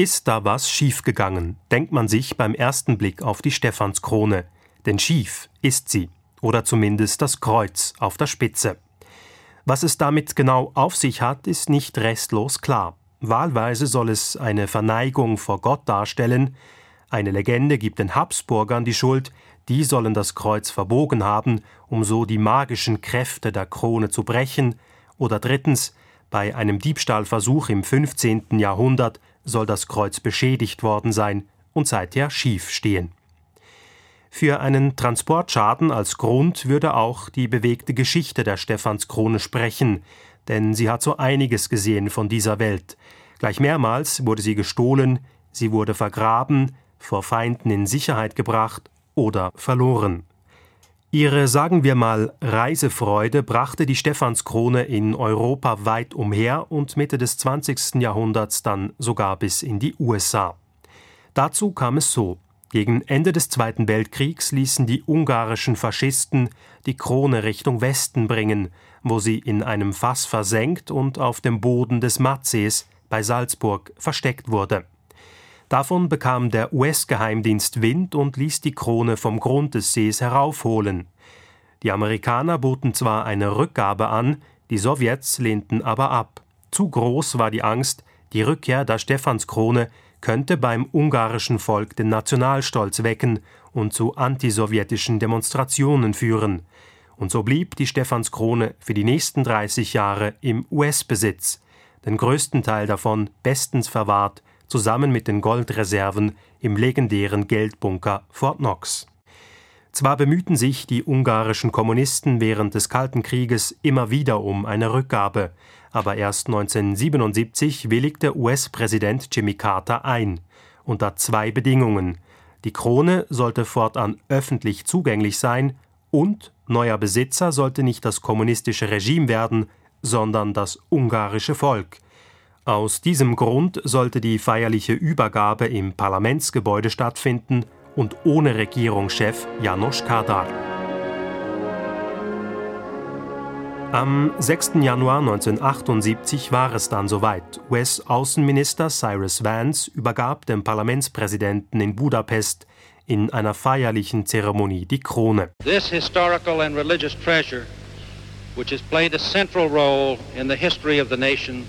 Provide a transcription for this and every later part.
Ist da was schiefgegangen, denkt man sich beim ersten Blick auf die Stephanskrone. Denn schief ist sie, oder zumindest das Kreuz auf der Spitze. Was es damit genau auf sich hat, ist nicht restlos klar. Wahlweise soll es eine Verneigung vor Gott darstellen, eine Legende gibt den Habsburgern die Schuld, die sollen das Kreuz verbogen haben, um so die magischen Kräfte der Krone zu brechen, oder drittens, bei einem Diebstahlversuch im 15. Jahrhundert soll das Kreuz beschädigt worden sein und seither schief stehen. Für einen Transportschaden als Grund würde auch die bewegte Geschichte der Stephanskrone sprechen, denn sie hat so einiges gesehen von dieser Welt. Gleich mehrmals wurde sie gestohlen, sie wurde vergraben, vor Feinden in Sicherheit gebracht oder verloren. Ihre, sagen wir mal, Reisefreude brachte die Stephanskrone in Europa weit umher und Mitte des 20. Jahrhunderts dann sogar bis in die USA. Dazu kam es so. Gegen Ende des Zweiten Weltkriegs ließen die ungarischen Faschisten die Krone Richtung Westen bringen, wo sie in einem Fass versenkt und auf dem Boden des Matsees bei Salzburg versteckt wurde. Davon bekam der US-Geheimdienst Wind und ließ die Krone vom Grund des Sees heraufholen. Die Amerikaner boten zwar eine Rückgabe an, die Sowjets lehnten aber ab. Zu groß war die Angst, die Rückkehr der Stephanskrone könnte beim ungarischen Volk den Nationalstolz wecken und zu antisowjetischen Demonstrationen führen. Und so blieb die Stephanskrone für die nächsten 30 Jahre im US-Besitz, den größten Teil davon bestens verwahrt zusammen mit den Goldreserven im legendären Geldbunker Fort Knox. Zwar bemühten sich die ungarischen Kommunisten während des Kalten Krieges immer wieder um eine Rückgabe, aber erst 1977 willigte US-Präsident Jimmy Carter ein, unter zwei Bedingungen. Die Krone sollte fortan öffentlich zugänglich sein und neuer Besitzer sollte nicht das kommunistische Regime werden, sondern das ungarische Volk, aus diesem Grund sollte die feierliche Übergabe im Parlamentsgebäude stattfinden und ohne Regierungschef Janos Kadar. Am 6. Januar 1978 war es dann soweit. US-Außenminister Cyrus Vance übergab dem Parlamentspräsidenten in Budapest in einer feierlichen Zeremonie die Krone. This historical and religious treasure, which has played a central role in the history of the nation,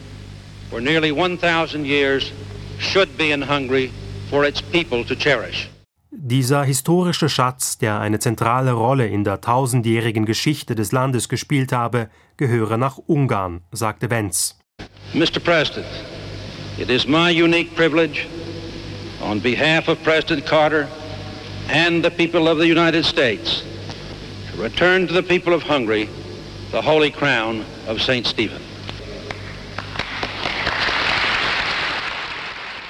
for nearly 1,000 years should be in Hungary for its people to cherish. Dieser historische Schatz, der eine zentrale Rolle in der tausendjährigen Geschichte des Landes gespielt habe, gehöre nach Ungarn, sagte Wenz. Mr. President, it is my unique privilege, on behalf of President Carter and the people of the United States, to return to the people of Hungary the holy crown of St. Stephen.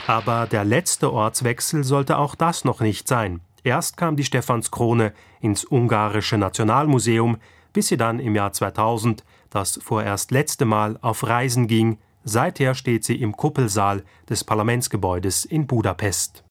Aber der letzte Ortswechsel sollte auch das noch nicht sein. Erst kam die Stephanskrone ins ungarische Nationalmuseum, bis sie dann im Jahr 2000, das vorerst letzte Mal, auf Reisen ging. Seither steht sie im Kuppelsaal des Parlamentsgebäudes in Budapest.